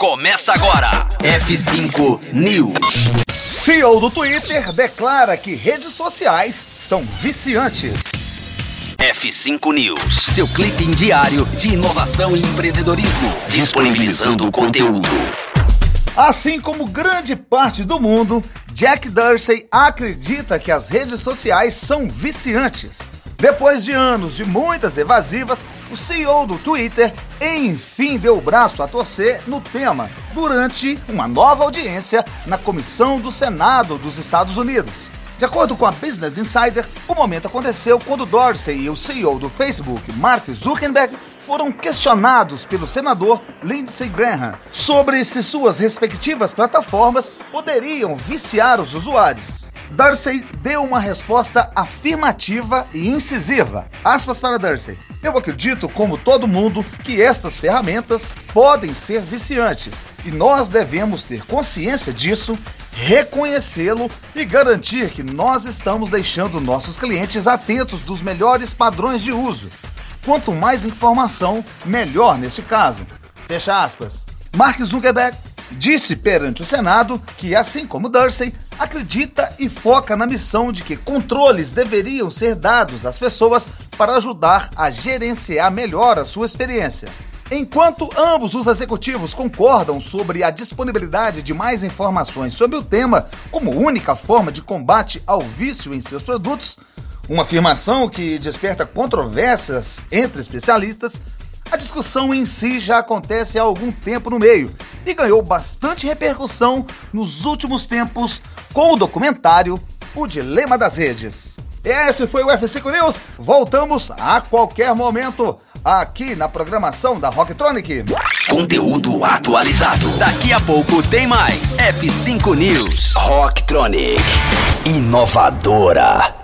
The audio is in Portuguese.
Começa agora. F5 News. CEO do Twitter declara que redes sociais são viciantes. F5 News, seu clipe diário de inovação e empreendedorismo, disponibilizando o conteúdo. Assim como grande parte do mundo, Jack Dorsey acredita que as redes sociais são viciantes. Depois de anos de muitas evasivas, o CEO do Twitter enfim deu o braço a torcer no tema durante uma nova audiência na comissão do Senado dos Estados Unidos. De acordo com a Business Insider, o momento aconteceu quando Dorsey e o CEO do Facebook, Mark Zuckerberg, foram questionados pelo senador Lindsey Graham sobre se suas respectivas plataformas poderiam viciar os usuários. Darcy deu uma resposta afirmativa e incisiva. Aspas para Darcy. Eu acredito, como todo mundo, que estas ferramentas podem ser viciantes e nós devemos ter consciência disso, reconhecê-lo e garantir que nós estamos deixando nossos clientes atentos dos melhores padrões de uso. Quanto mais informação, melhor neste caso. Fecha aspas. Mark Zuckerberg disse perante o Senado que, assim como Dorsey, acredita e foca na missão de que controles deveriam ser dados às pessoas para ajudar a gerenciar melhor a sua experiência. Enquanto ambos os executivos concordam sobre a disponibilidade de mais informações sobre o tema como única forma de combate ao vício em seus produtos, uma afirmação que desperta controvérsias entre especialistas, a discussão em si já acontece há algum tempo no meio e ganhou bastante repercussão nos últimos tempos com o documentário O Dilema das Redes. Esse foi o F5 News. Voltamos a qualquer momento aqui na programação da Rocktronic. Conteúdo atualizado. Daqui a pouco tem mais. F5 News. Rocktronic. Inovadora.